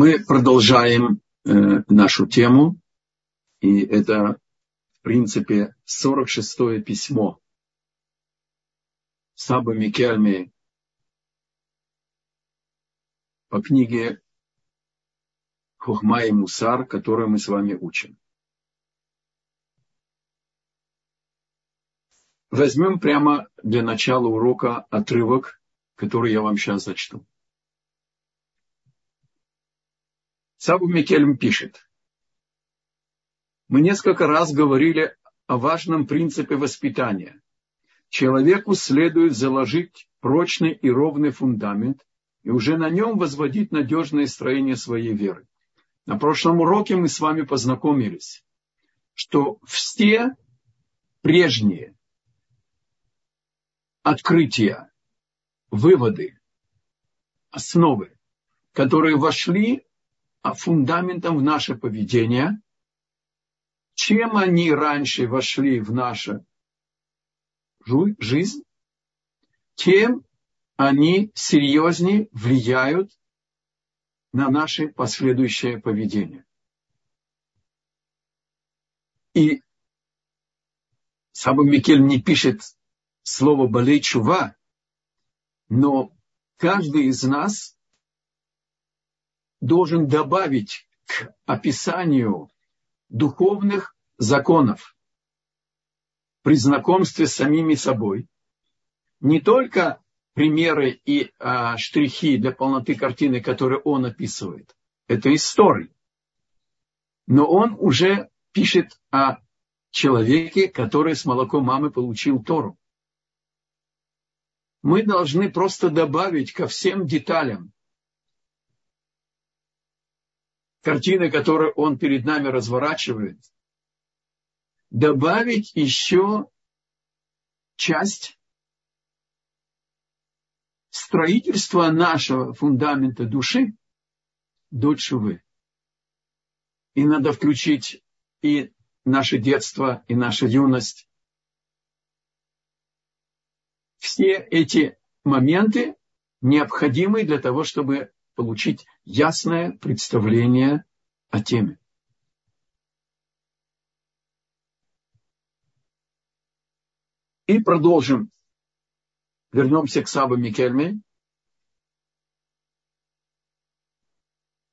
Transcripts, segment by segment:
Мы продолжаем э, нашу тему, и это, в принципе, 46-е письмо Саба Микельми по книге Хухма и Мусар, которую мы с вами учим. Возьмем прямо для начала урока отрывок, который я вам сейчас зачту. Сабу Микельм пишет. Мы несколько раз говорили о важном принципе воспитания. Человеку следует заложить прочный и ровный фундамент и уже на нем возводить надежное строение своей веры. На прошлом уроке мы с вами познакомились, что все прежние открытия, выводы, основы, которые вошли фундаментом в наше поведение. Чем они раньше вошли в нашу жизнь, тем они серьезнее влияют на наше последующее поведение. И Саба Микель не пишет слово «болей чува», но каждый из нас должен добавить к описанию духовных законов при знакомстве с самими собой не только примеры и а, штрихи для полноты картины, которые он описывает. Это истории. Но он уже пишет о человеке, который с молоком мамы получил Тору. Мы должны просто добавить ко всем деталям картины, которую он перед нами разворачивает, добавить еще часть строительства нашего фундамента души до чувы. И надо включить и наше детство, и наша юность. Все эти моменты необходимы для того, чтобы получить ясное представление о теме. И продолжим. Вернемся к Сабе Микельме.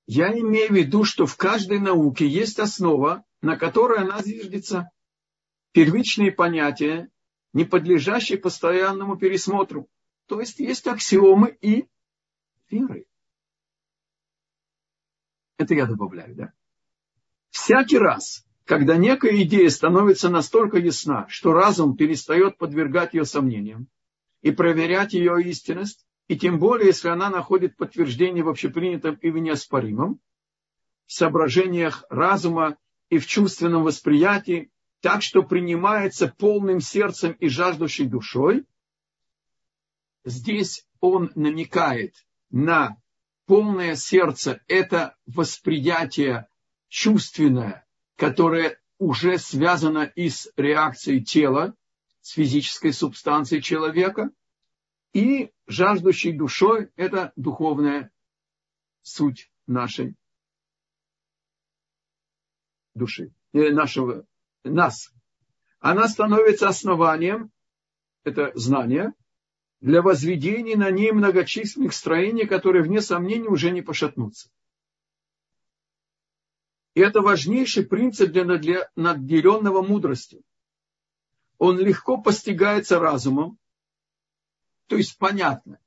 Я имею в виду, что в каждой науке есть основа, на которой она зиждется. Первичные понятия, не подлежащие постоянному пересмотру. То есть есть аксиомы и веры. Это я добавляю, да? Всякий раз, когда некая идея становится настолько ясна, что разум перестает подвергать ее сомнениям и проверять ее истинность, и тем более, если она находит подтверждение в общепринятом и в неоспоримом, в соображениях разума и в чувственном восприятии, так что принимается полным сердцем и жаждущей душой, здесь он намекает на полное сердце – это восприятие чувственное, которое уже связано и с реакцией тела, с физической субстанцией человека, и жаждущей душой – это духовная суть нашей души, э, нашего, нас. Она становится основанием, это знание – для возведения на ней многочисленных строений, которые, вне сомнения, уже не пошатнутся. И это важнейший принцип для наделенного мудростью. Он легко постигается разумом, то есть понятно.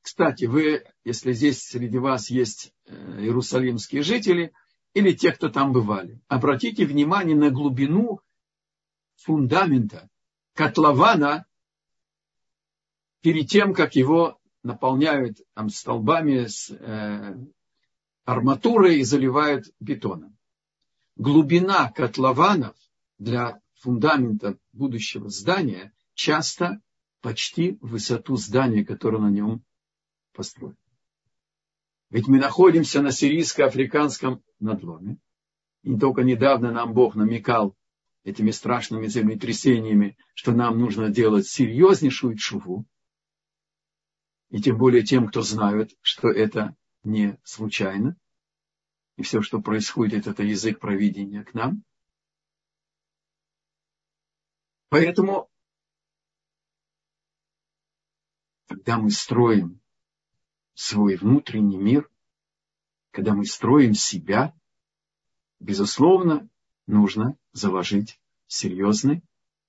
Кстати, вы, если здесь среди вас есть э, иерусалимские жители или те, кто там бывали, обратите внимание на глубину фундамента, котлована перед тем, как его наполняют там, столбами с э, арматурой и заливают бетоном. Глубина котлованов для фундамента будущего здания часто почти высоту здания, которое на нем построено. Ведь мы находимся на сирийско-африканском надломе. И только недавно нам Бог намекал этими страшными землетрясениями, что нам нужно делать серьезнейшую чуву, и тем более тем, кто знают, что это не случайно. И все, что происходит, это язык провидения к нам. Поэтому, когда мы строим свой внутренний мир, когда мы строим себя, безусловно, нужно заложить серьезный,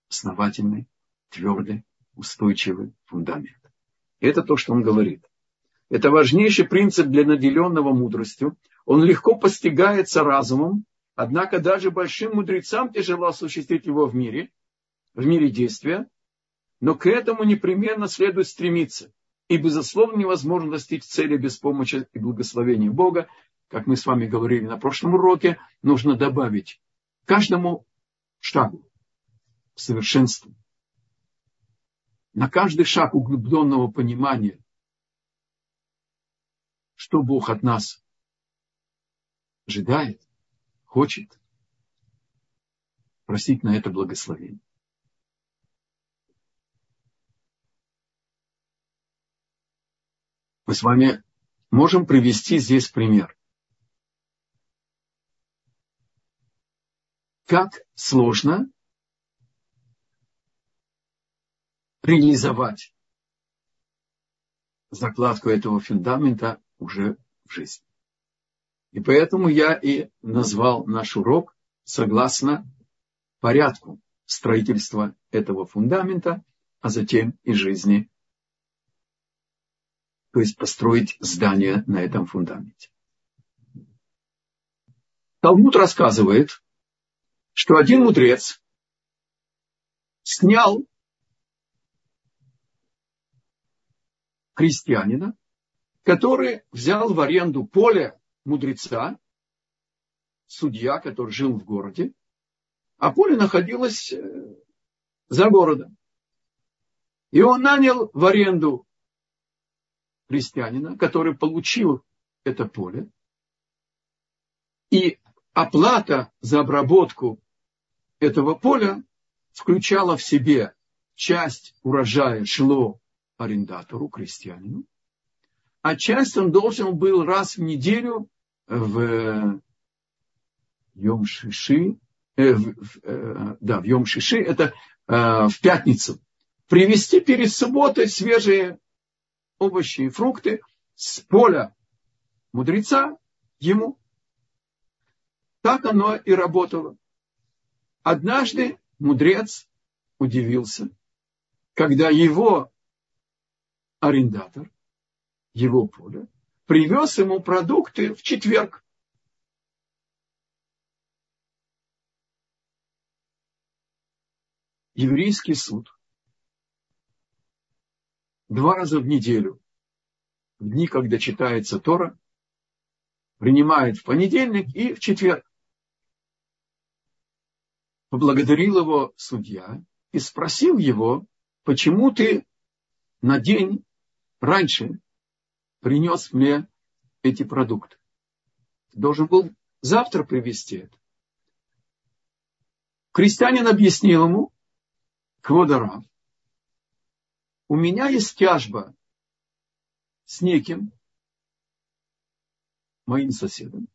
основательный, твердый, устойчивый фундамент. Это то, что он говорит. Это важнейший принцип для наделенного мудростью. Он легко постигается разумом, однако даже большим мудрецам тяжело осуществить его в мире, в мире действия, но к этому непременно следует стремиться. И, безусловно, невозможно достичь цели без помощи и благословения Бога. Как мы с вами говорили на прошлом уроке, нужно добавить каждому шагу совершенству. На каждый шаг углубленного понимания, что Бог от нас ожидает, хочет, просить на это благословение. Мы с вами можем привести здесь пример. Как сложно реализовать закладку этого фундамента уже в жизни. И поэтому я и назвал наш урок согласно порядку строительства этого фундамента, а затем и жизни. То есть построить здание на этом фундаменте. Талмуд рассказывает, что один мудрец снял крестьянина, который взял в аренду поле мудреца, судья, который жил в городе, а поле находилось э, за городом. И он нанял в аренду крестьянина, который получил это поле, и оплата за обработку этого поля включала в себе часть урожая шло арендатору, крестьянину, а часть он должен был раз в неделю в Йом Шиши, э, в, э, да, в Йом Шиши, это э, в пятницу, привезти перед субботой свежие овощи и фрукты с поля мудреца ему. Так оно и работало. Однажды мудрец удивился, когда его арендатор его поля привез ему продукты в четверг. Еврейский суд два раза в неделю, в дни, когда читается Тора, принимает в понедельник и в четверг. Поблагодарил его судья и спросил его, почему ты на день раньше принес мне эти продукты. Должен был завтра привезти это. Крестьянин объяснил ему, Кводарав, у меня есть тяжба с неким моим соседом,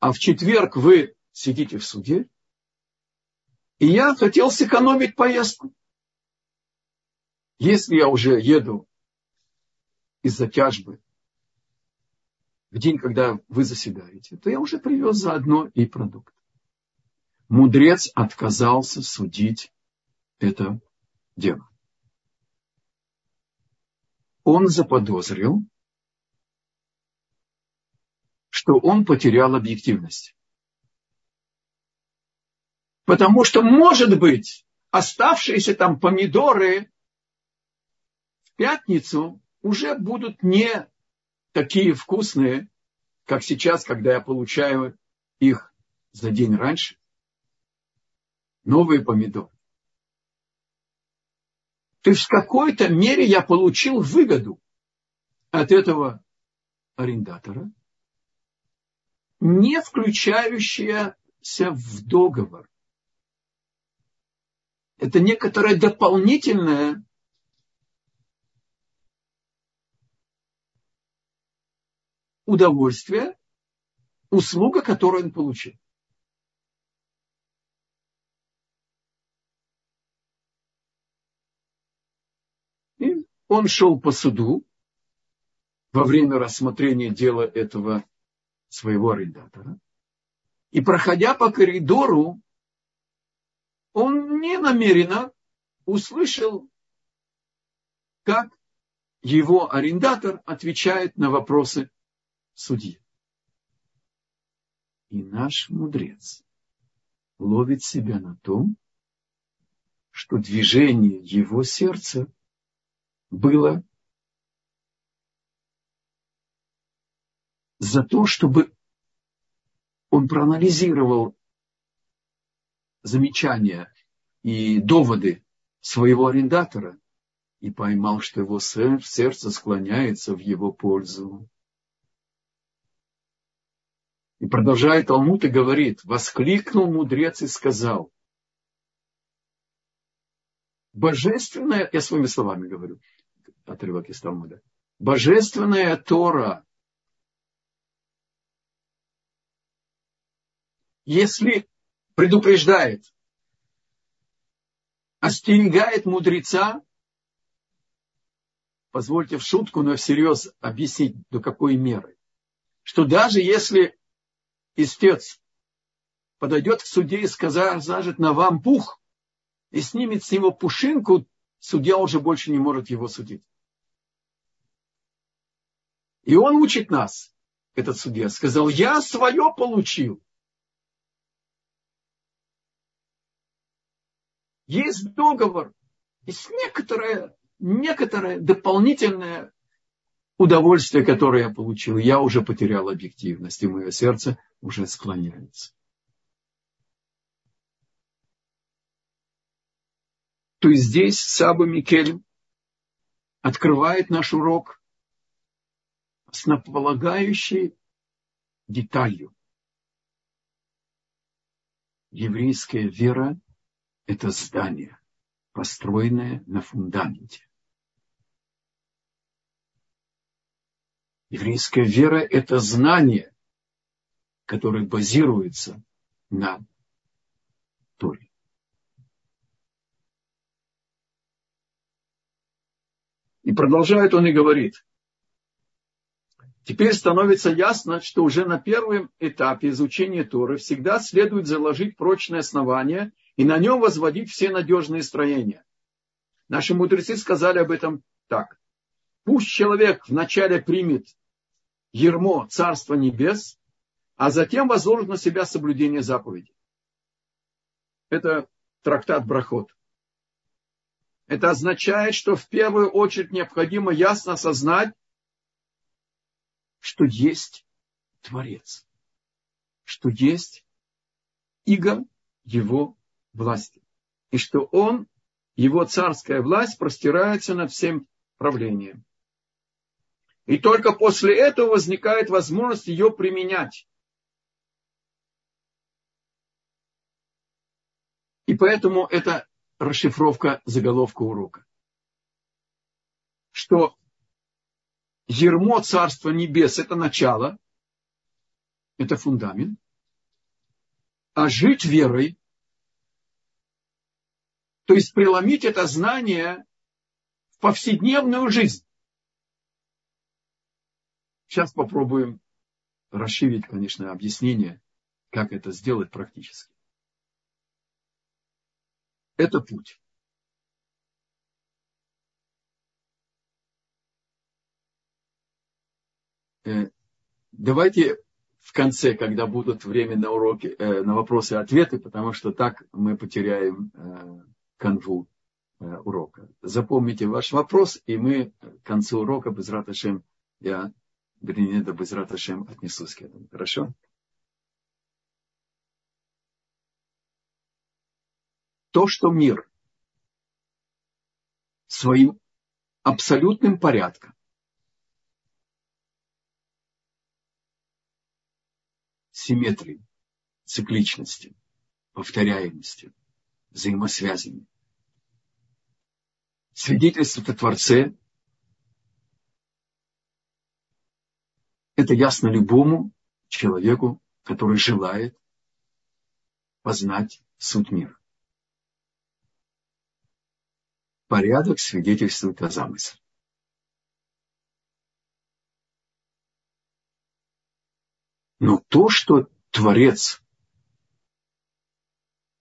а в четверг вы сидите в суде, и я хотел сэкономить поездку. Если я уже еду из-за тяжбы в день, когда вы заседаете, то я уже привез заодно и продукт. Мудрец отказался судить это дело. Он заподозрил, что он потерял объективность. Потому что, может быть, оставшиеся там помидоры в пятницу уже будут не такие вкусные, как сейчас, когда я получаю их за день раньше. Новые помидоры. То есть в какой-то мере я получил выгоду от этого арендатора, не включающаяся в договор. Это некоторое дополнительное удовольствие, услуга, которую он получил. И он шел по суду во время рассмотрения дела этого своего арендатора. И проходя по коридору, он не намеренно услышал, как его арендатор отвечает на вопросы судьи. И наш мудрец ловит себя на том, что движение его сердца было за то, чтобы он проанализировал замечания и доводы своего арендатора и поймал, что его сердце склоняется в его пользу. И продолжает Талмуд и говорит, воскликнул мудрец и сказал, божественная, я своими словами говорю, отрывок из Талмуда, божественная Тора, если предупреждает, остерегает мудреца, позвольте в шутку, но всерьез объяснить, до какой меры, что даже если истец подойдет к суде и скажет на вам пух, и снимет с него пушинку, судья уже больше не может его судить. И он учит нас, этот судья, сказал, я свое получил. Есть договор, есть некоторое, некоторое дополнительное удовольствие, которое я получил. Я уже потерял объективность, и мое сердце уже склоняется. То есть здесь Саба Микель открывает наш урок основополагающей деталью. Еврейская вера – это здание, построенное на фундаменте. Еврейская вера – это знание, которое базируется на Торе. И продолжает он и говорит. Теперь становится ясно, что уже на первом этапе изучения Торы всегда следует заложить прочное основание и на нем возводить все надежные строения. Наши мудрецы сказали об этом так. Пусть человек вначале примет ермо Царства Небес, а затем возложит на себя соблюдение заповедей. Это трактат Брахот. Это означает, что в первую очередь необходимо ясно осознать, что есть Творец, что есть иго его власти, и что он, его царская власть простирается над всем правлением. И только после этого возникает возможность ее применять. И поэтому это расшифровка заголовка урока. Что ермо Царства Небес – это начало, это фундамент, а жить верой, то есть преломить это знание в повседневную жизнь. Сейчас попробуем расширить, конечно, объяснение, как это сделать практически. Это путь. Э, давайте в конце, когда будут время на уроки, э, на вопросы и ответы, потому что так мы потеряем э, канву урока. Запомните ваш вопрос, и мы к концу урока без раташем я вернее, да без раташем отнесусь к этому. Хорошо? То, что мир своим абсолютным порядком симметрией, цикличностью, повторяемостью, взаимосвязями. Свидетельствует о Творце Это ясно любому человеку, который желает познать суть мира. Порядок свидетельствует о замысле. Но то, что Творец,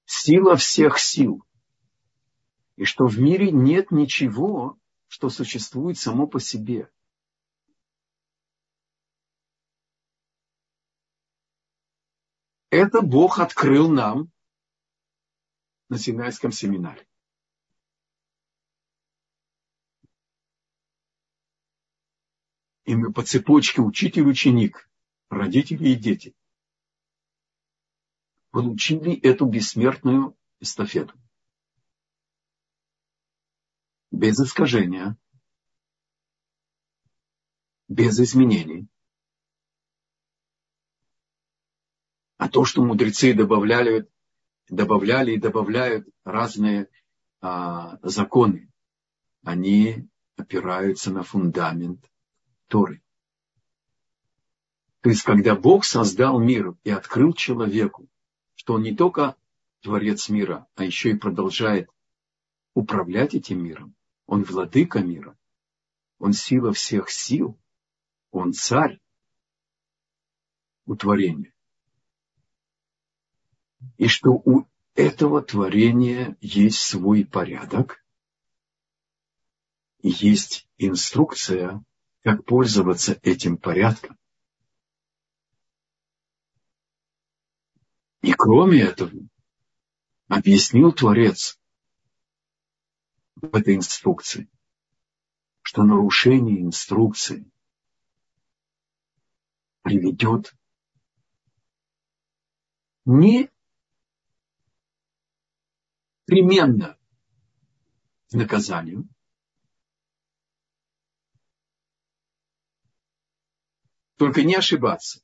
сила всех сил, и что в мире нет ничего, что существует само по себе. Это Бог открыл нам на Синайском семинаре. И мы по цепочке учитель-ученик, родители и дети получили эту бессмертную эстафету без искажения, без изменений. А то, что мудрецы добавляли, добавляли и добавляют разные а, законы, они опираются на фундамент Торы. То есть, когда Бог создал мир и открыл человеку, что он не только творец мира, а еще и продолжает управлять этим миром, он владыка мира. Он сила всех сил. Он царь у творения. И что у этого творения есть свой порядок, есть инструкция, как пользоваться этим порядком. И кроме этого, объяснил Творец, в этой инструкции, что нарушение инструкции приведет не непременно наказанию, Только не ошибаться.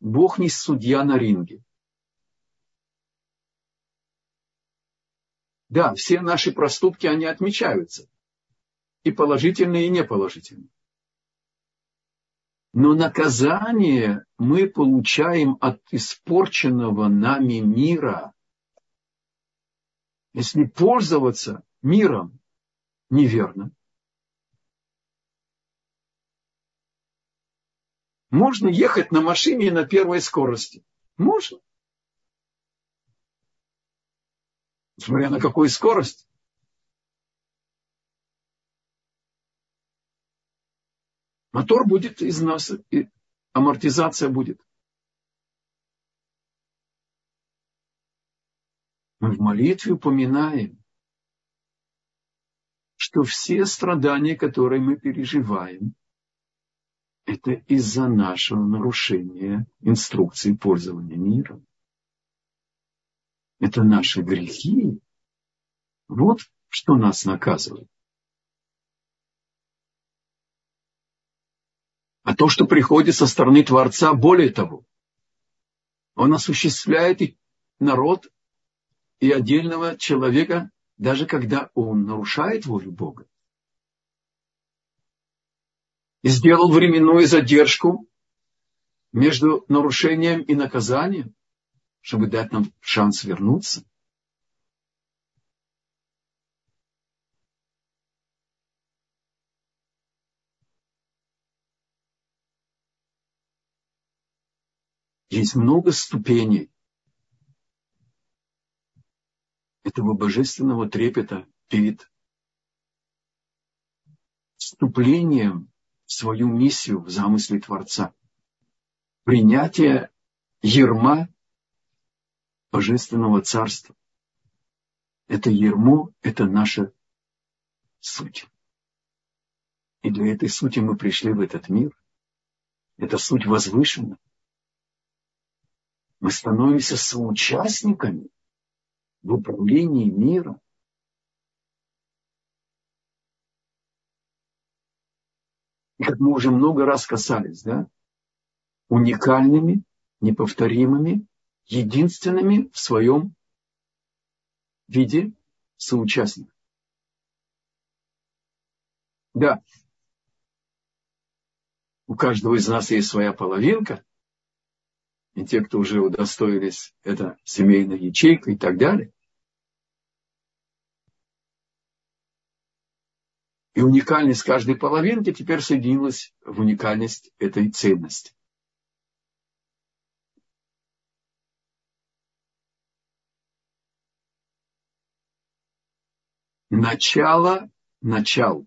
Бог не судья на ринге. Да, все наши проступки, они отмечаются. И положительные, и неположительные. Но наказание мы получаем от испорченного нами мира. Если пользоваться миром неверно, можно ехать на машине на первой скорости. Можно. Смотря на какую скорость. Мотор будет из нас, и амортизация будет. Мы в молитве упоминаем, что все страдания, которые мы переживаем, это из-за нашего нарушения инструкции пользования миром это наши грехи. Вот что нас наказывает. А то, что приходит со стороны Творца, более того, он осуществляет и народ и отдельного человека, даже когда он нарушает волю Бога. И сделал временную задержку между нарушением и наказанием чтобы дать нам шанс вернуться. Есть много ступеней этого божественного трепета перед вступлением в свою миссию в замысле Творца. Принятие ерма божественного царства. Это ермо, это наша суть. И для этой сути мы пришли в этот мир. Это суть возвышена. Мы становимся соучастниками в управлении миром. И как мы уже много раз касались, да, уникальными, неповторимыми единственными в своем виде соучастников. Да. у каждого из нас есть своя половинка, и те, кто уже удостоились, это семейная ячейка и так далее. И уникальность каждой половинки теперь соединилась в уникальность этой ценности. Начало, начал.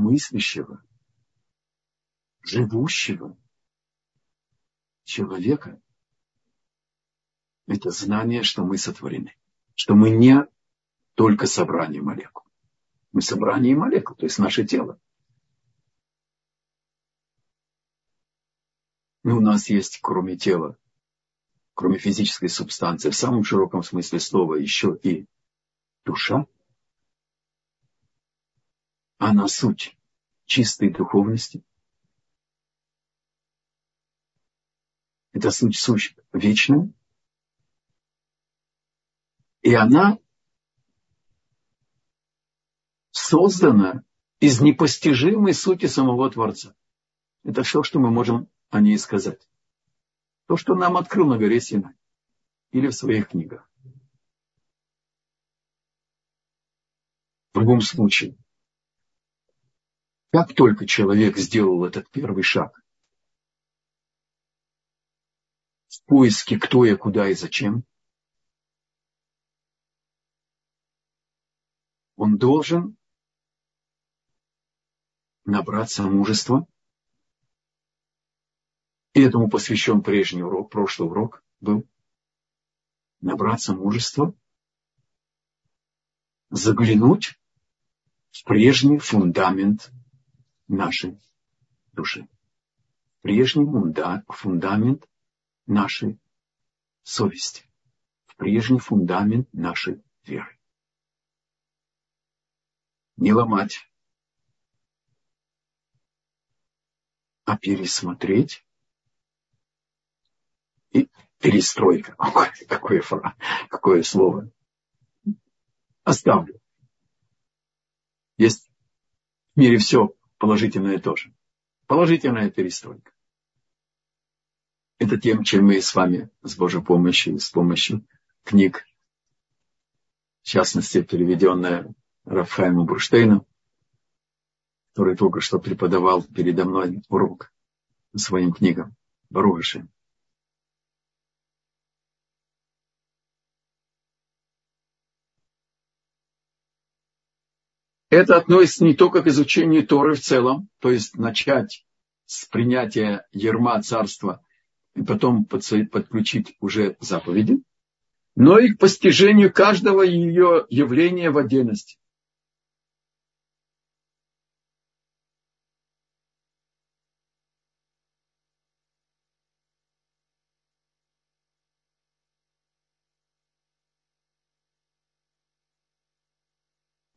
Мыслящего, живущего человека – это знание, что мы сотворены, что мы не только собрание молекул. Мы собрание молекул, то есть наше тело. Но у нас есть, кроме тела, кроме физической субстанции, в самом широком смысле слова, еще и душа – она суть чистой духовности. Это суть, суть вечная. И она создана из непостижимой сути самого Творца. Это все, что мы можем о ней сказать. То, что нам открыл на горе Синай или в своих книгах. В любом случае, как только человек сделал этот первый шаг в поиске кто я, куда и зачем, он должен набраться мужества. И этому посвящен прежний урок, прошлый урок был. Набраться мужества, заглянуть в прежний фундамент нашей души. Прежний фундамент нашей совести. Прежний фундамент нашей веры. Не ломать, а пересмотреть и перестройка. Какое, какое, какое слово. Оставлю. Есть в мире все положительное тоже. Положительная перестройка. Это тем, чем мы с вами с Божьей помощью, с помощью книг, в частности, переведенная Рафхайму Бурштейну, который только что преподавал передо мной урок своим книгам. Баругашем. Это относится не только к изучению Торы в целом, то есть начать с принятия ерма царства и потом подключить уже заповеди, но и к постижению каждого ее явления в отдельности.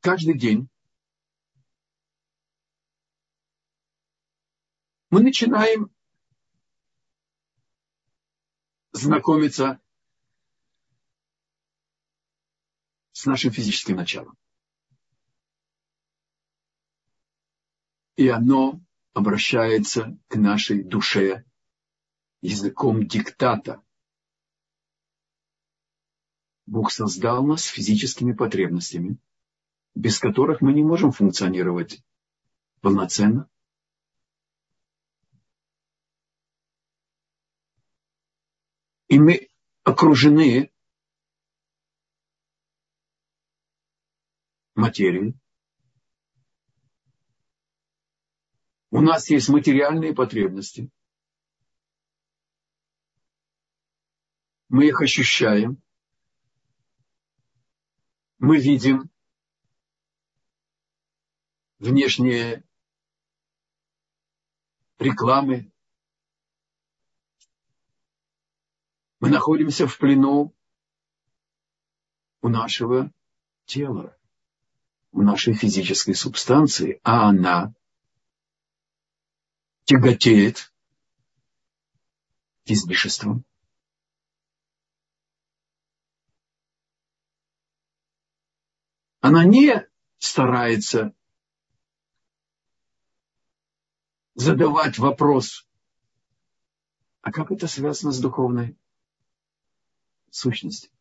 Каждый день мы начинаем знакомиться с нашим физическим началом. И оно обращается к нашей душе языком диктата. Бог создал нас физическими потребностями, без которых мы не можем функционировать полноценно. И мы окружены материей. У нас есть материальные потребности. Мы их ощущаем. Мы видим внешние рекламы, Мы находимся в плену у нашего тела, у нашей физической субстанции, а она тяготеет к излишествам. она не старается задавать вопрос, а как это связано с духовной сущностью?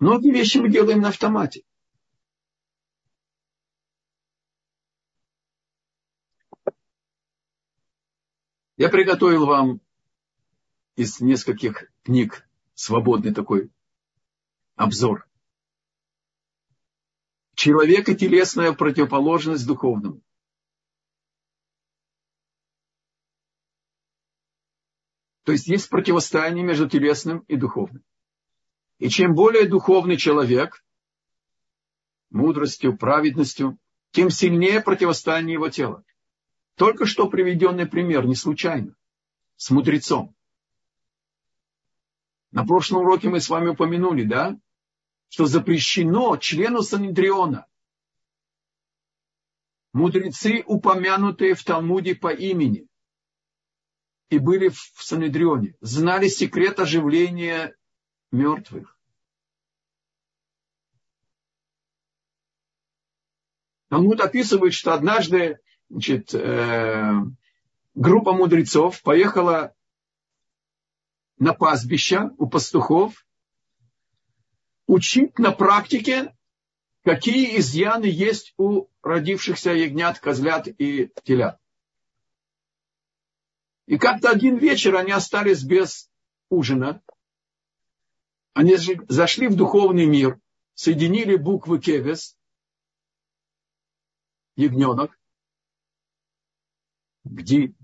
Многие вещи мы делаем на автомате. Я приготовил вам из нескольких книг свободный такой обзор. Человек и телесная противоположность духовному. То есть есть противостояние между телесным и духовным. И чем более духовный человек, мудростью, праведностью, тем сильнее противостояние его тела. Только что приведенный пример, не случайно, с мудрецом. На прошлом уроке мы с вами упомянули, да, что запрещено члену Санедриона. Мудрецы, упомянутые в Талмуде по имени, и были в Санедрионе, знали секрет оживления мертвых. Талмуд описывает, что однажды значит, э, группа мудрецов поехала на пастбище у пастухов учить на практике, какие изъяны есть у родившихся ягнят, козлят и телят. И как-то один вечер они остались без ужина. Они зашли в духовный мир, соединили буквы Кевес, ягненок, где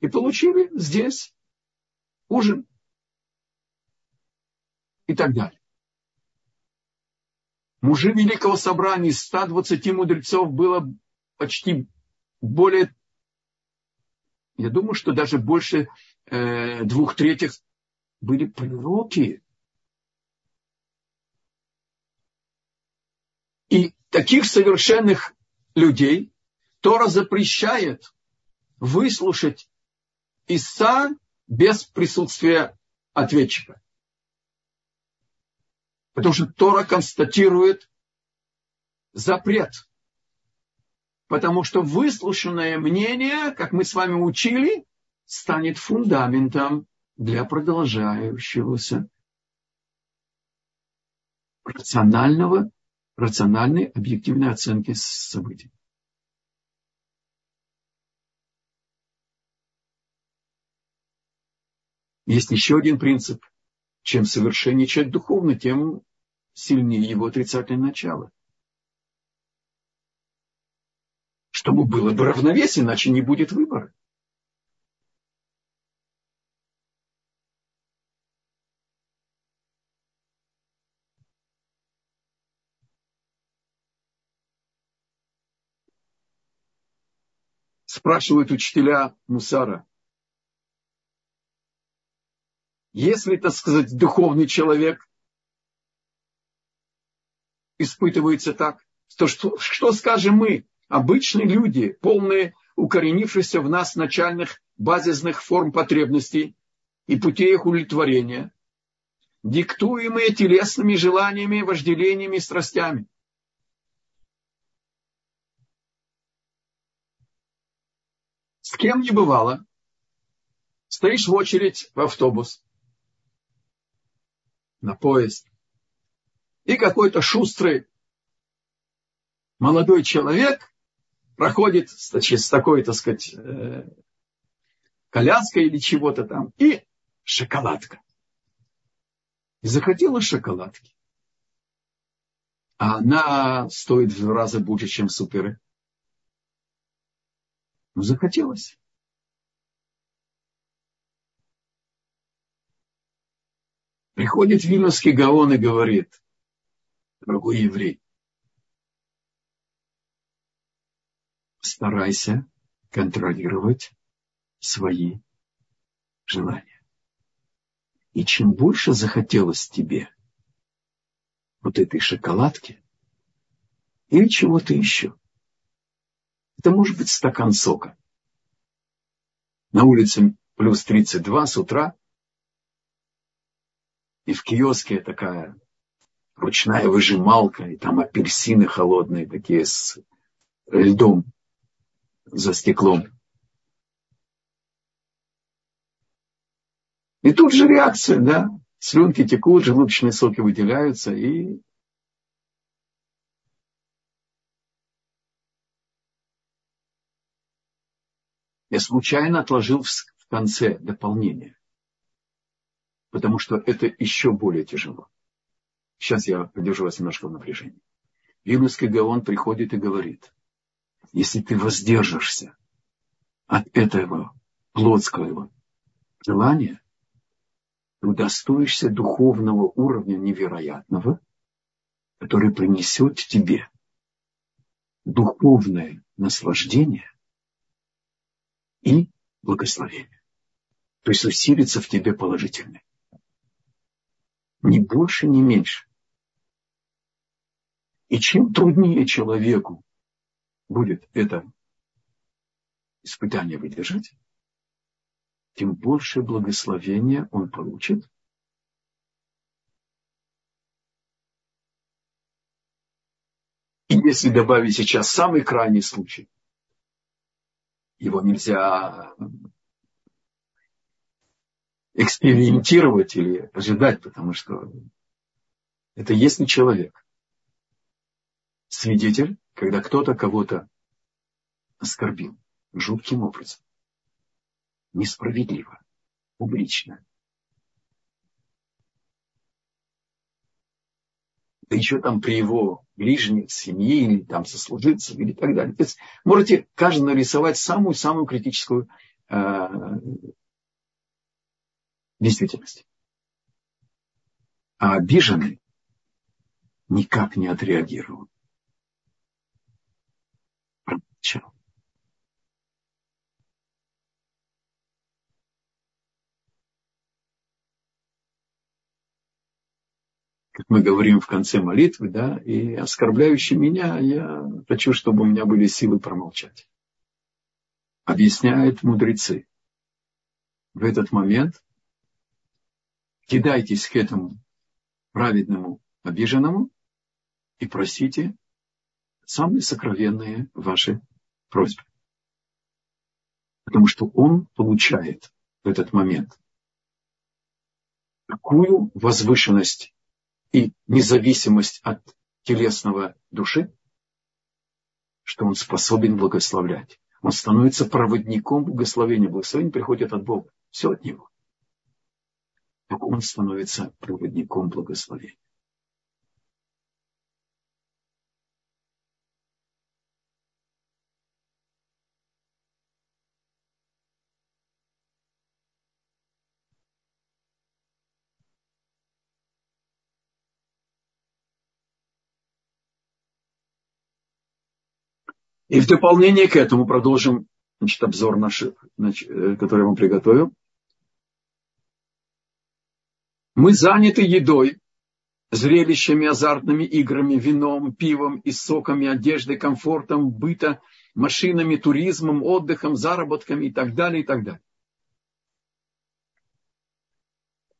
и получили здесь ужин и так далее. Мужи Великого Собрания из 120 мудрецов было почти более, я думаю, что даже больше э, двух третьих были пророки. И таких совершенных людей Тора запрещает выслушать Иса без присутствия ответчика. Потому что Тора констатирует запрет. Потому что выслушанное мнение, как мы с вами учили, станет фундаментом для продолжающегося рационального, рациональной объективной оценки событий. Есть еще один принцип. Чем совершеннее человек духовно, тем сильнее его отрицательное начало. Чтобы было бы равновесие, иначе не будет выбора. Спрашивают учителя Мусара, Если, так сказать, духовный человек испытывается так, то что, что скажем мы, обычные люди, полные укоренившихся в нас начальных базисных форм потребностей и путей их удовлетворения, диктуемые телесными желаниями, вожделениями и страстями. С кем не бывало, стоишь в очередь в автобус, на поезд. И какой-то шустрый молодой человек проходит значит, с такой, так сказать, э, коляской или чего-то там, и шоколадка. И захотела шоколадки. А она стоит в два раза больше, чем суперы. Ну, захотелось. Приходит Вильнюсский Гаон и говорит, дорогой еврей, старайся контролировать свои желания. И чем больше захотелось тебе вот этой шоколадки или чего-то еще, это может быть стакан сока. На улице плюс 32 с утра, и в киоске такая ручная выжималка, и там апельсины холодные, такие с льдом за стеклом. И тут же реакция, да, слюнки текут, желудочные соки выделяются, и Я случайно отложил в конце дополнение, потому что это еще более тяжело. Сейчас я подержу вас немножко в напряжении. Вильнюсский Гаон приходит и говорит, если ты воздержишься от этого плотского желания, ты удостоишься духовного уровня невероятного, который принесет тебе духовное наслаждение и благословение. То есть усилится в тебе положительное. Ни больше, ни меньше. И чем труднее человеку будет это испытание выдержать, тем больше благословения он получит. И если добавить сейчас самый крайний случай, его нельзя экспериментировать или ожидать, потому что это не человек. Свидетель, когда кто-то кого-то оскорбил жутким образом, несправедливо, публично. Да еще там при его ближних, семье, или там сослуживцев, или так далее. То есть можете каждый нарисовать самую-самую критическую э, действительность. А обиженный никак не отреагировал. Промолчал. как мы говорим в конце молитвы, да, и оскорбляющий меня, я хочу, чтобы у меня были силы промолчать. Объясняют мудрецы. В этот момент кидайтесь к этому праведному обиженному и просите самые сокровенные ваши просьбы. Потому что он получает в этот момент такую возвышенность и независимость от телесного души, что он способен благословлять. Он становится проводником благословения. Благословение приходит от Бога. Все от Него. Так он становится проводником благословения. И в дополнение к этому продолжим значит, обзор наш, э, который я вам приготовил. Мы заняты едой, зрелищами, азартными играми, вином, пивом и соками, одеждой, комфортом, быта, машинами, туризмом, отдыхом, заработками и так далее, и так далее.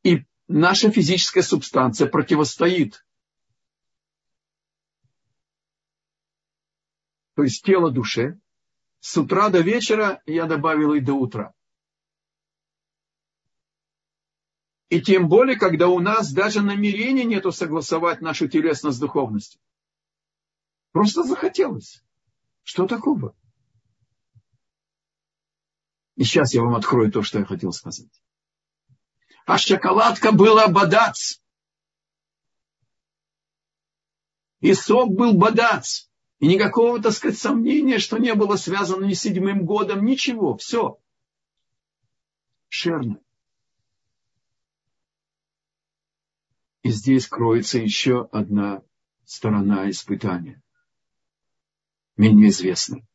И наша физическая субстанция противостоит то есть тело душе, с утра до вечера, я добавил и до утра. И тем более, когда у нас даже намерения нету согласовать нашу телесность с духовностью. Просто захотелось. Что такого? И сейчас я вам открою то, что я хотел сказать. А шоколадка была бадац. И сок был бадац. И никакого, так сказать, сомнения, что не было связано ни с седьмым годом, ничего, все. Шерно. И здесь кроется еще одна сторона испытания, менее известная.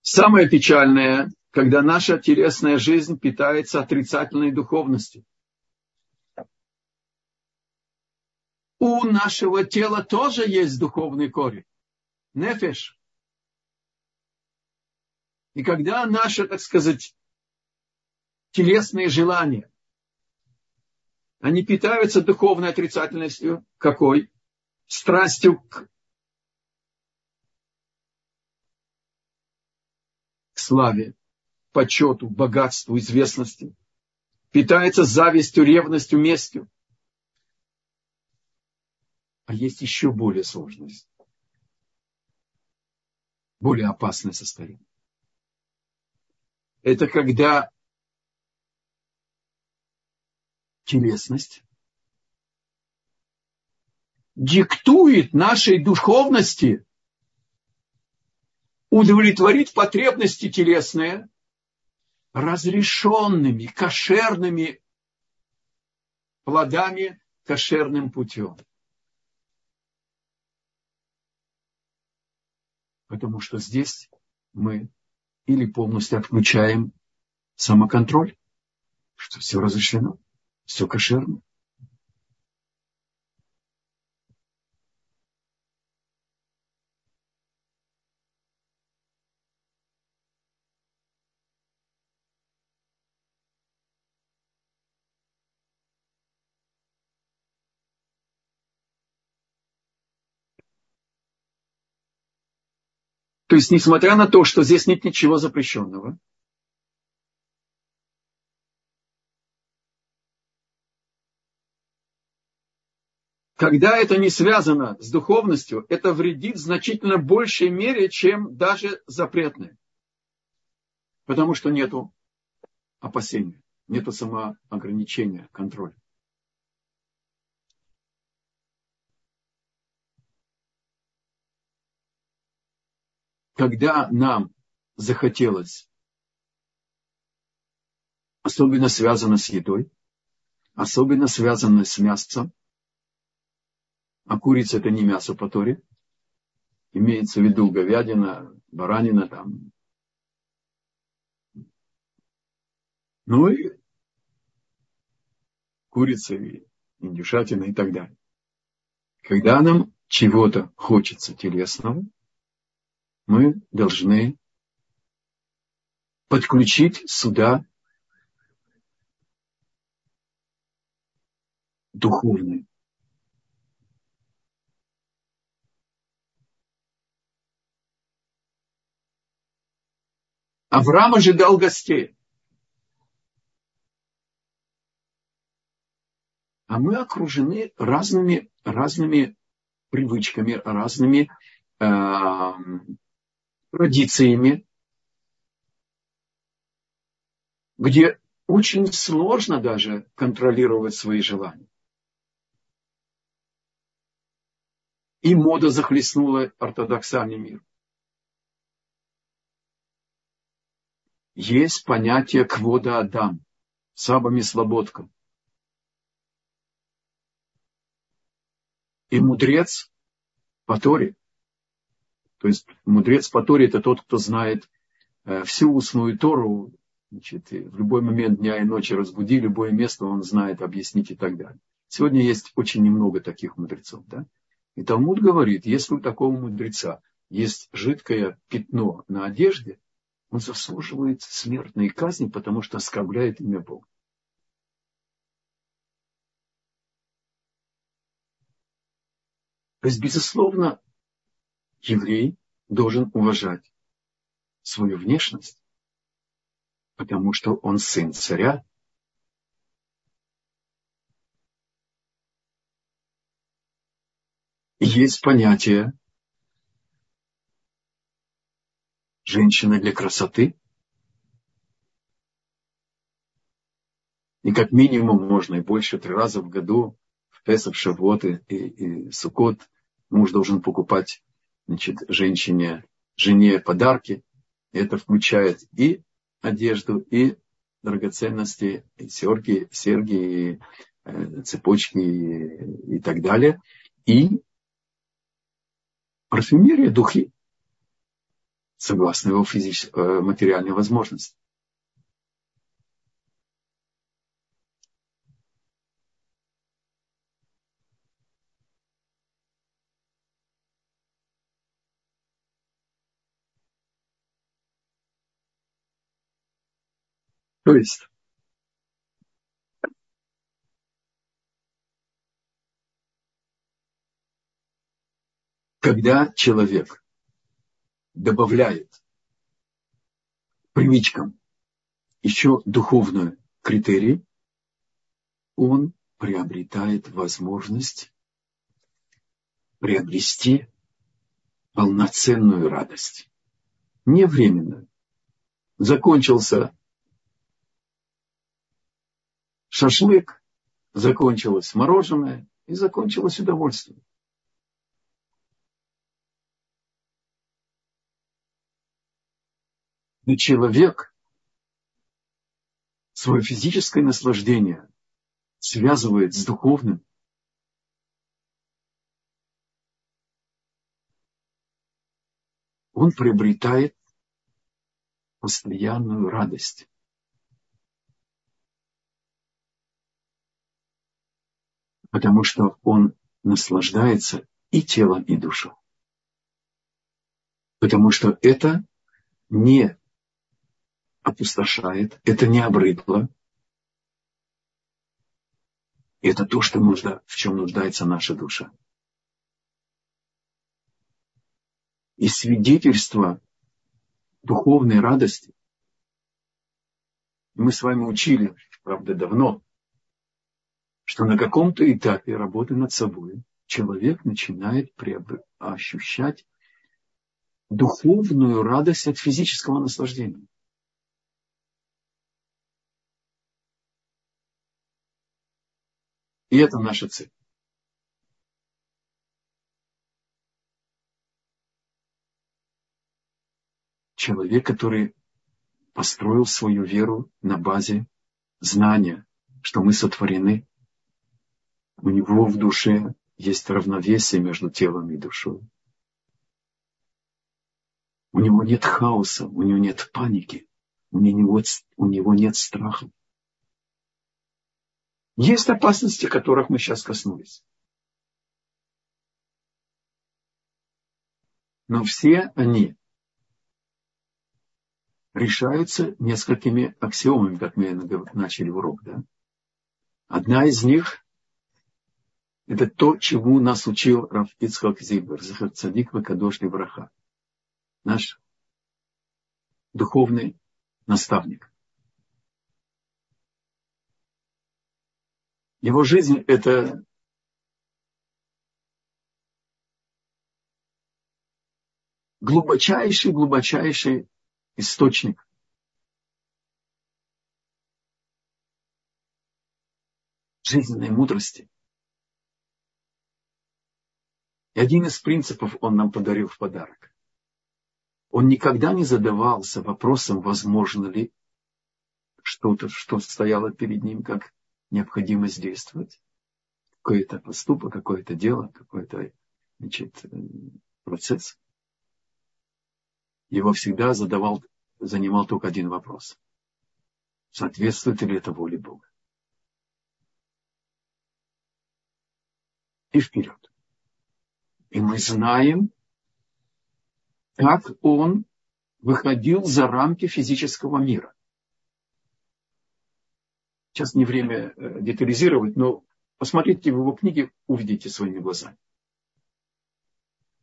Самое печальное, когда наша телесная жизнь питается отрицательной духовностью – у нашего тела тоже есть духовный корень. Нефеш. И когда наши, так сказать, телесные желания Они питаются духовной отрицательностью. Какой? Страстью к, к славе, почету, богатству, известности. Питается завистью, ревностью, местью. А есть еще более сложность. Более опасное состояние. Это когда телесность диктует нашей духовности удовлетворить потребности телесные разрешенными, кошерными плодами, кошерным путем. Потому что здесь мы или полностью отключаем самоконтроль, что все разрешено, все кошерно. То есть, несмотря на то, что здесь нет ничего запрещенного, когда это не связано с духовностью, это вредит в значительно большей мере, чем даже запретное. Потому что нету опасения, нету самоограничения, контроля. Когда нам захотелось, особенно связано с едой, особенно связано с мясом, а курица это не мясо по Торе, имеется в виду говядина, баранина там. Ну и курица, и индюшатина и так далее. Когда нам чего-то хочется телесного, мы должны подключить сюда духовный. Авраам ожидал гостей. А мы окружены разными, разными привычками, разными э, традициями, где очень сложно даже контролировать свои желания. И мода захлестнула ортодоксальный мир. Есть понятие квода Адам, Сабами Слободка. И мудрец по Торе то есть мудрец по Торе – это тот, кто знает э, всю устную Тору, значит, в любой момент дня и ночи разбуди, любое место он знает объяснить и так далее. Сегодня есть очень немного таких мудрецов. Да? И Талмуд говорит, если у такого мудреца есть жидкое пятно на одежде, он заслуживает смертной казни, потому что оскорбляет имя Бога. То есть, безусловно, еврей должен уважать свою внешность, потому что он сын царя. Есть понятие женщина для красоты. И как минимум можно и больше три раза в году в Песах, Шавот и, и, и Сукот муж должен покупать значит, женщине, жене подарки. Это включает и одежду, и драгоценности, и серьги, серьги и э, цепочки и, и так далее. И парфюмерия, духи, согласно его физической, э, материальной возможности. То есть когда человек добавляет привычкам еще духовную критерий, он приобретает возможность приобрести полноценную радость. Не временную. Закончился шашлык, закончилось мороженое и закончилось удовольствие. Но человек свое физическое наслаждение связывает с духовным. Он приобретает постоянную радость. Потому что он наслаждается и телом, и душой. Потому что это не опустошает, это не обрыдло. Это то, что нужда, в чем нуждается наша душа. И свидетельство духовной радости. Мы с вами учили, правда, давно, что на каком-то этапе работы над собой человек начинает ощущать духовную радость от физического наслаждения. И это наша цель. Человек, который построил свою веру на базе знания, что мы сотворены, у него в душе есть равновесие между телом и душой. У него нет хаоса, у него нет паники, у него, у него нет страха. Есть опасности, которых мы сейчас коснулись. Но все они решаются несколькими аксиомами, как мы начали урок. Да? Одна из них – это то, чему нас учил Раф Ицхак Зибер, Захар Цадик Вакадош Браха, наш духовный наставник. Его жизнь – это глубочайший, глубочайший источник. жизненной мудрости. И один из принципов он нам подарил в подарок. Он никогда не задавался вопросом, возможно ли что-то, что стояло перед ним, как необходимость действовать. Какой-то поступок, какое-то дело, какой-то значит, процесс. Его всегда задавал, занимал только один вопрос. Соответствует ли это воле Бога? И вперед. И мы знаем, как он выходил за рамки физического мира. Сейчас не время э, детализировать, но посмотрите в его книге, увидите своими глазами.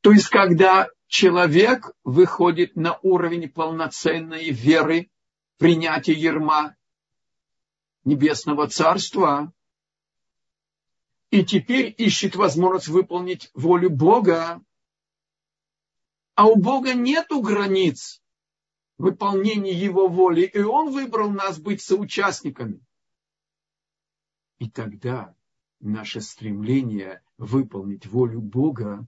То есть, когда человек выходит на уровень полноценной веры, принятия ерма Небесного Царства, и теперь ищет возможность выполнить волю Бога, а у Бога нету границ выполнения Его воли, и Он выбрал нас быть соучастниками. И тогда наше стремление выполнить волю Бога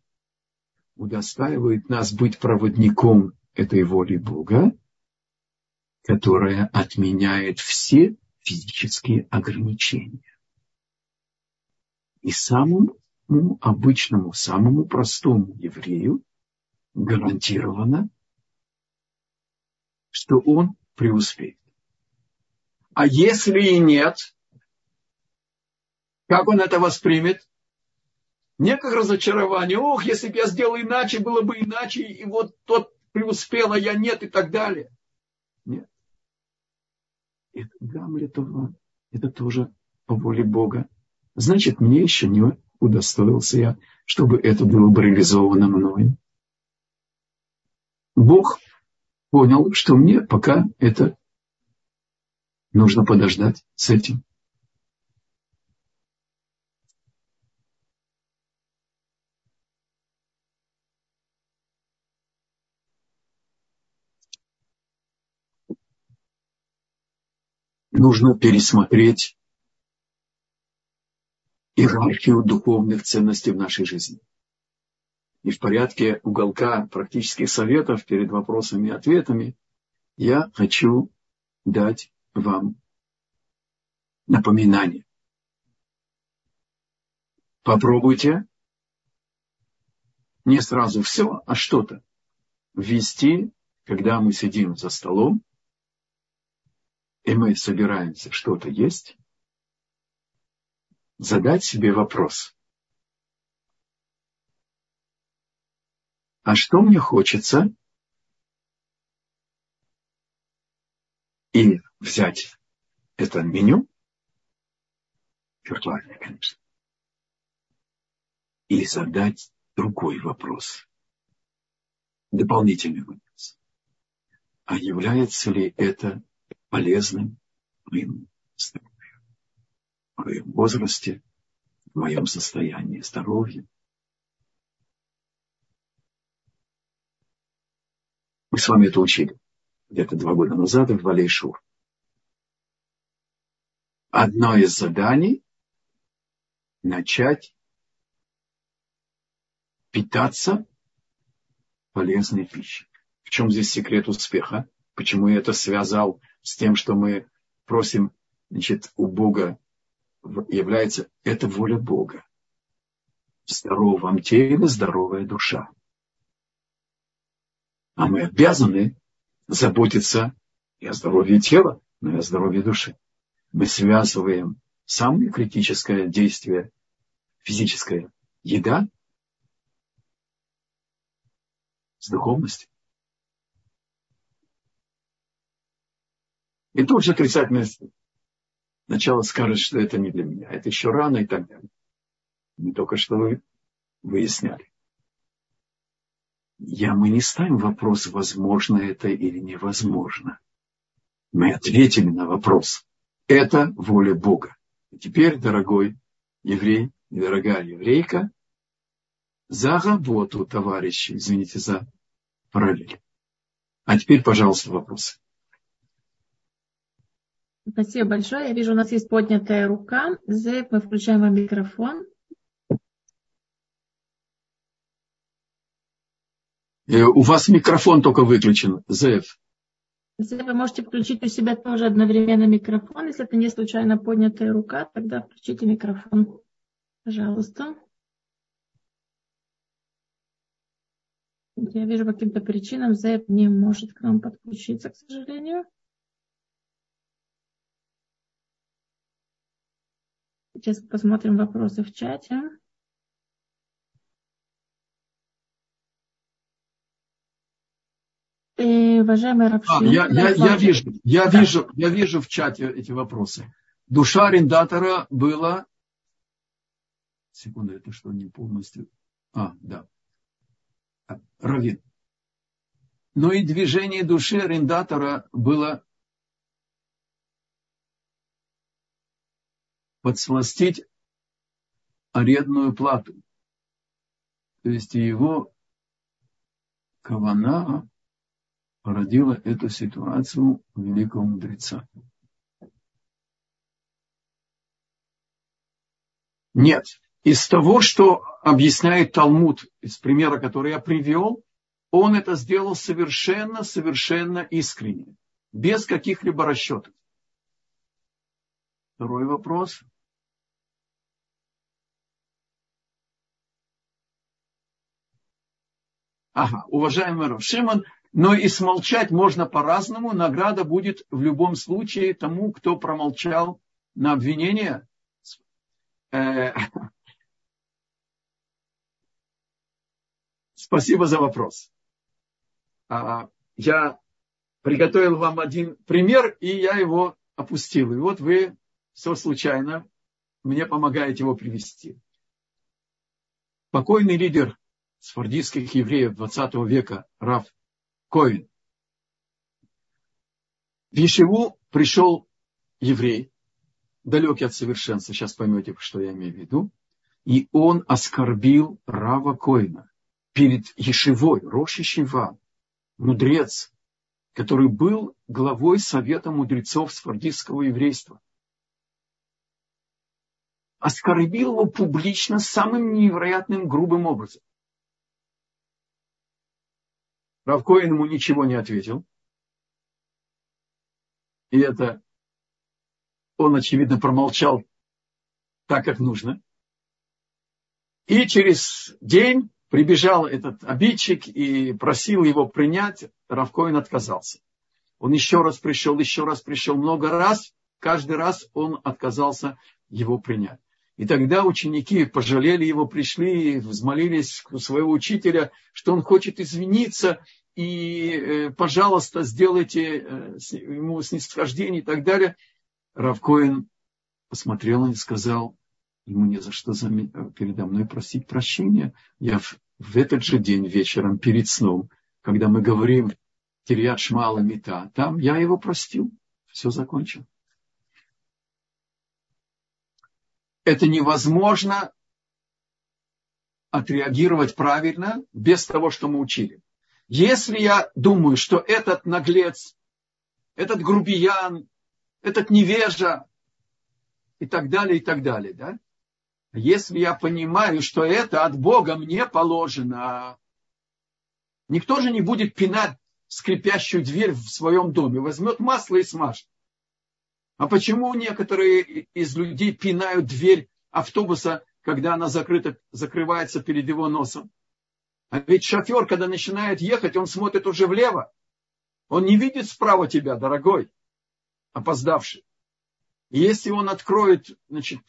удостаивает нас быть проводником этой воли Бога, которая отменяет все физические ограничения. И самому обычному, самому простому еврею гарантировано, что он преуспеет. А если и нет, как он это воспримет? Не как разочарование. Ох, если бы я сделал иначе, было бы иначе, и вот тот преуспел, а я нет, и так далее. Нет. Это Гамлетова, это тоже по воле Бога. Значит, мне еще не, удостоился я, чтобы это было бы реализовано мною. Бог понял, что мне пока это нужно подождать с этим. нужно пересмотреть иерархию духовных ценностей в нашей жизни. И в порядке уголка практических советов перед вопросами и ответами я хочу дать вам напоминание. Попробуйте не сразу все, а что-то ввести, когда мы сидим за столом, и мы собираемся что-то есть, задать себе вопрос. А что мне хочется? И взять это меню, виртуальное, конечно, и задать другой вопрос, дополнительный вопрос. А является ли это полезным моему здоровью, в моем возрасте, в моем состоянии здоровья. Мы с вами это учили где-то два года назад в Валейшур. Одно из заданий – начать питаться полезной пищей. В чем здесь секрет успеха? Почему я это связал с тем, что мы просим значит, у Бога, является это воля Бога. В здоровом теле здоровая душа. А мы обязаны заботиться и о здоровье тела, но и о здоровье души. Мы связываем самое критическое действие, физическое, еда, с духовностью. И тут же отрицательное начало скажет, что это не для меня, это еще рано и так далее. Мы только что вы выясняли. Я, мы не ставим вопрос, возможно это или невозможно. Мы ответили на вопрос. Это воля Бога. И теперь, дорогой еврей дорогая еврейка, за работу, товарищи, извините за параллель. А теперь, пожалуйста, вопросы. Спасибо большое. Я вижу, у нас есть поднятая рука. Зэп, мы включаем вам микрофон. Э, у вас микрофон только выключен, Зев. Зев, вы можете включить у себя тоже одновременно микрофон. Если это не случайно поднятая рука, тогда включите микрофон. Пожалуйста. Я вижу по каким-то причинам Зев не может к нам подключиться, к сожалению. Сейчас посмотрим вопросы в чате. И, уважаемый Равшин, а, я, я, я, вижу, я, да. вижу, я вижу в чате эти вопросы. Душа арендатора была... Секунду, это что, не полностью... А, да. Равин. Но и движение души арендатора было подсластить арендную плату. То есть его кавана породила эту ситуацию великого мудреца. Нет. Из того, что объясняет Талмуд, из примера, который я привел, он это сделал совершенно, совершенно искренне, без каких-либо расчетов. Второй вопрос. Ага, уважаемый Рав Шимон, но и смолчать можно по-разному. Награда будет в любом случае тому, кто промолчал на обвинение. Э, спасибо за вопрос. А, я приготовил вам один пример, и я его опустил. И вот вы все случайно мне помогаете его привести. покойный лидер сфардийских евреев 20 века Раф Коин. В Ешеву пришел еврей, далекий от совершенства, сейчас поймете, что я имею в виду, и он оскорбил Рава Коина перед Ешевой, Роши Шива, мудрец, который был главой Совета мудрецов сфардистского еврейства. Оскорбил его публично самым невероятным грубым образом. Равкоин ему ничего не ответил. И это он, очевидно, промолчал так, как нужно. И через день прибежал этот обидчик и просил его принять. Равкоин отказался. Он еще раз пришел, еще раз пришел, много раз. Каждый раз он отказался его принять. И тогда ученики пожалели его, пришли, взмолились у своего учителя, что он хочет извиниться, и, э, пожалуйста, сделайте э, ему снисхождение и так далее. Равкоин посмотрел и сказал, ему не за что передо мной просить прощения. Я в, этот же день вечером перед сном, когда мы говорим Кирьят Шмала Мита, там я его простил, все закончил. Это невозможно отреагировать правильно без того, что мы учили. Если я думаю, что этот наглец, этот грубиян, этот невежа и так далее, и так далее, да? Если я понимаю, что это от Бога мне положено, никто же не будет пинать скрипящую дверь в своем доме, возьмет масло и смажет. А почему некоторые из людей пинают дверь автобуса, когда она закрыта, закрывается перед его носом? А ведь шофер, когда начинает ехать, он смотрит уже влево. Он не видит справа тебя, дорогой, опоздавший. И если он откроет, значит,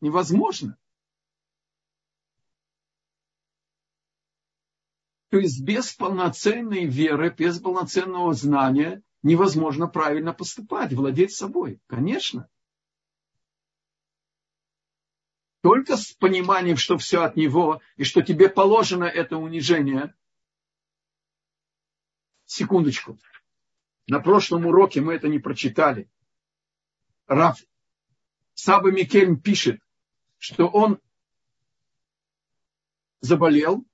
невозможно. То есть без полноценной веры, без полноценного знания невозможно правильно поступать, владеть собой. Конечно. Только с пониманием, что все от него, и что тебе положено это унижение. Секундочку. На прошлом уроке мы это не прочитали. Раф Саба Микельм пишет, что он заболел,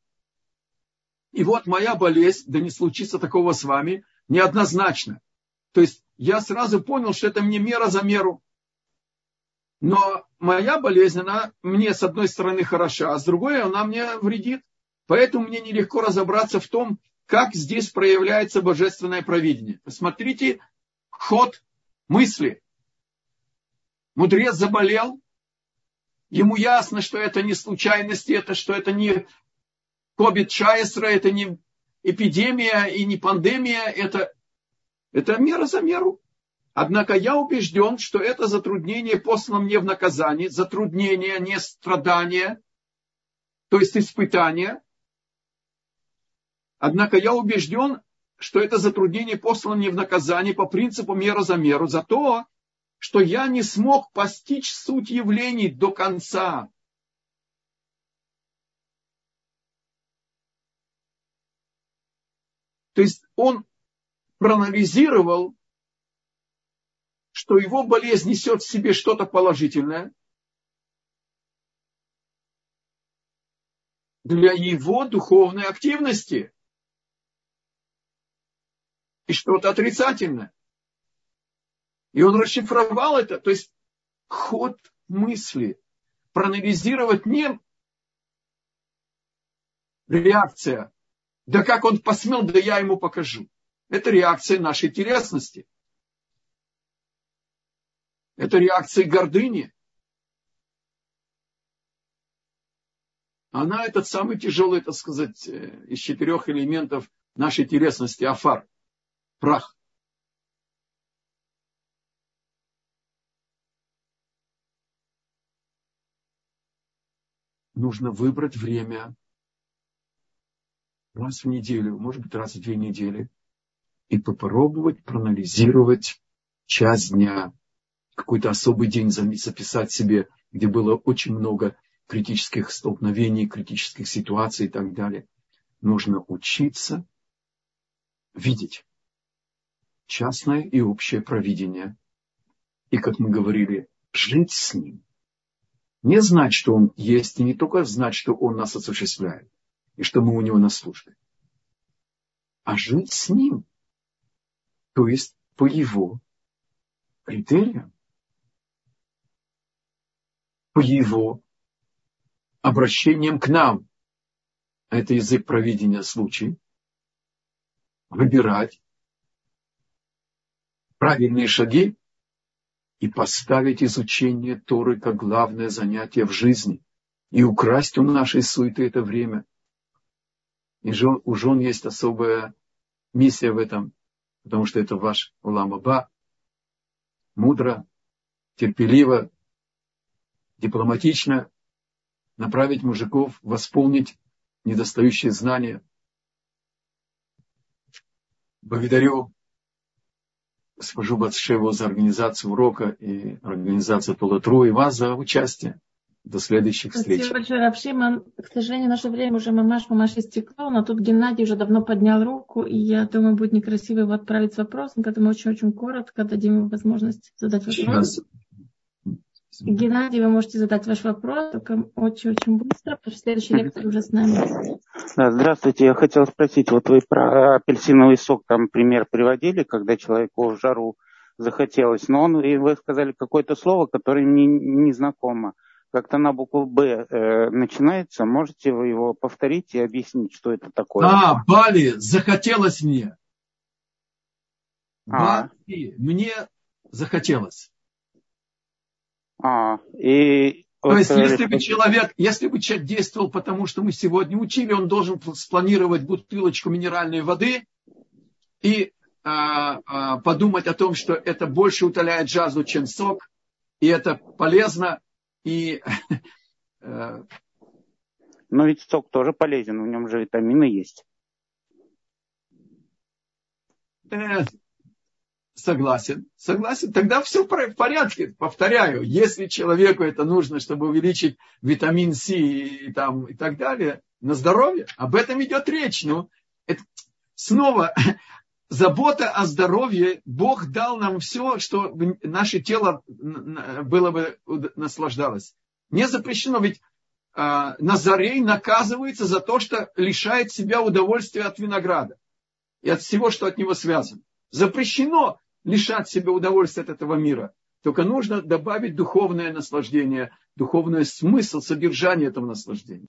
и вот моя болезнь, да не случится такого с вами, неоднозначно. То есть я сразу понял, что это мне мера за меру. Но моя болезнь, она мне с одной стороны хороша, а с другой она мне вредит. Поэтому мне нелегко разобраться в том, как здесь проявляется божественное провидение. Посмотрите ход мысли. Мудрец заболел, ему ясно, что это не случайности, это, что это не COVID-19, это не эпидемия и не пандемия, это, это мера за меру. Однако я убежден, что это затруднение послано мне в наказание, затруднение, не страдание, то есть испытание. Однако я убежден, что это затруднение послано мне в наказание по принципу мера за меру, за то, что я не смог постичь суть явлений до конца. То есть он проанализировал, что его болезнь несет в себе что-то положительное для его духовной активности и что-то отрицательное. И он расшифровал это, то есть ход мысли, проанализировать не реакция да как он посмел, да я ему покажу. Это реакция нашей телесности. Это реакция гордыни. Она этот самый тяжелый, так сказать, э, из четырех элементов нашей телесности, афар, прах. Нужно выбрать время раз в неделю, может быть, раз в две недели, и попробовать проанализировать часть дня, какой-то особый день записать себе, где было очень много критических столкновений, критических ситуаций и так далее. Нужно учиться видеть частное и общее провидение. И, как мы говорили, жить с ним. Не знать, что он есть, и не только знать, что он нас осуществляет, и что мы у него на службе, а жить с ним, то есть по его критериям, по его обращениям к нам. Это язык провидения случай. Выбирать правильные шаги и поставить изучение Торы как главное занятие в жизни и украсть у нашей суеты это время. И у жен есть особая миссия в этом, потому что это ваш уламаба, мудро, терпеливо, дипломатично направить мужиков, восполнить недостающие знания. Благодарю госпожу Батшеву за организацию урока и организацию Толотру и вас за участие. До следующих встреч. Спасибо большое, Равшиман. К сожалению, наше время уже мамаш, мамаш истекло, но тут Геннадий уже давно поднял руку, и я думаю, будет некрасиво его отправить с вопросом, поэтому очень-очень коротко дадим ему возможность задать вопрос. Сейчас. Геннадий, вы можете задать ваш вопрос, только очень-очень быстро, потому что следующий лектор уже с нами. Да, здравствуйте, я хотел спросить, вот вы про апельсиновый сок там пример приводили, когда человеку в жару захотелось, но он, и вы сказали какое-то слово, которое мне не знакомо. Как-то на букву Б э, начинается, можете вы его повторить и объяснить, что это такое? А, Бали, захотелось мне. А. Бали, мне захотелось. А, и то есть, если бы человек, если бы человек действовал потому, что мы сегодня учили, он должен спланировать бутылочку минеральной воды и а, а, подумать о том, что это больше утоляет жазу, чем сок, и это полезно, и... Э, Но ведь сок тоже полезен, в нем же витамины есть. Э, Согласен, согласен. Тогда все в порядке. Повторяю, если человеку это нужно, чтобы увеличить витамин С и, там, и так далее, на здоровье, об этом идет речь. Ну, это, снова, забота о здоровье, Бог дал нам все, что наше тело было бы наслаждалось. Не запрещено, ведь а, Назарей наказывается за то, что лишает себя удовольствия от винограда и от всего, что от него связано. Запрещено лишать себя удовольствия от этого мира. Только нужно добавить духовное наслаждение, духовный смысл, содержание этого наслаждения.